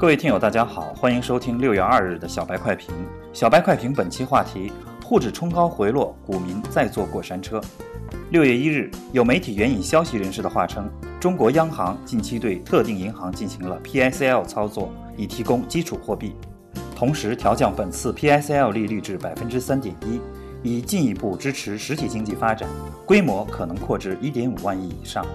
各位听友，大家好，欢迎收听六月二日的小白快评。小白快评本期话题：沪指冲高回落，股民再坐过山车。六月一日，有媒体援引消息人士的话称，中国央行近期对特定银行进行了 PSL 操作，以提供基础货币，同时调降本次 PSL 利率至百分之三点一，以进一步支持实体经济发展，规模可能扩至一点五万亿以上。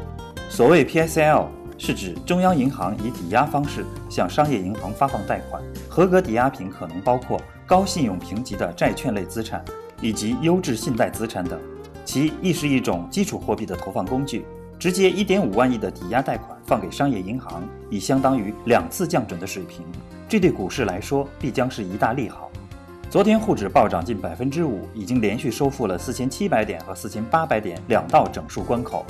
所谓 PSL。是指中央银行以抵押方式向商业银行发放贷款，合格抵押品可能包括高信用评级的债券类资产以及优质信贷资产等，其亦是一种基础货币的投放工具。直接一点五万亿的抵押贷款放给商业银行，已相当于两次降准的水平，这对股市来说必将是一大利好。昨天沪指暴涨近百分之五，已经连续收复了四千七百点和四千八百点两道整数关口。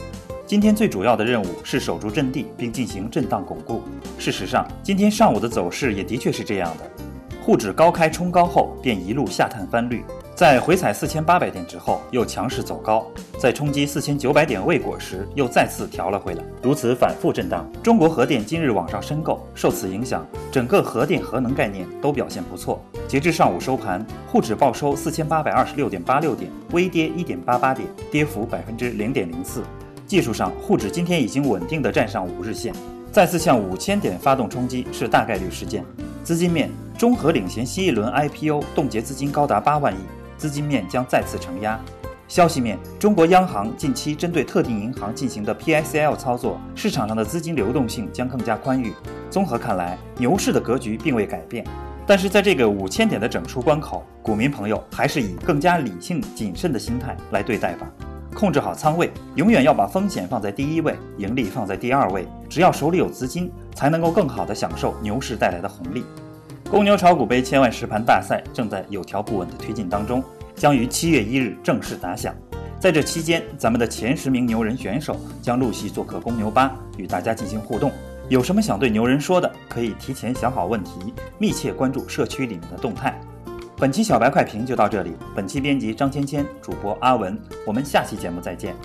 今天最主要的任务是守住阵地，并进行震荡巩固。事实上，今天上午的走势也的确是这样的。沪指高开冲高后，便一路下探翻绿，在回踩四千八百点之后，又强势走高，在冲击四千九百点未果时，又再次调了回来，如此反复震荡。中国核电今日往上申购，受此影响，整个核电核能概念都表现不错。截至上午收盘，沪指报收四千八百二十六点八六点，微跌一点八八点，跌幅百分之零点零四。技术上，沪指今天已经稳定地站上五日线，再次向五千点发动冲击是大概率事件。资金面，中核领衔新一轮 IPO 冻结资金高达八万亿，资金面将再次承压。消息面，中国央行近期针对特定银行进行的 PSL 操作，市场上的资金流动性将更加宽裕。综合看来，牛市的格局并未改变，但是在这个五千点的整数关口，股民朋友还是以更加理性谨慎的心态来对待吧。控制好仓位，永远要把风险放在第一位，盈利放在第二位。只要手里有资金，才能够更好的享受牛市带来的红利。公牛炒股杯千万实盘大赛正在有条不紊的推进当中，将于七月一日正式打响。在这期间，咱们的前十名牛人选手将陆续做客公牛吧，与大家进行互动。有什么想对牛人说的，可以提前想好问题，密切关注社区里面的动态。本期小白快评就到这里。本期编辑张芊芊，主播阿文。我们下期节目再见。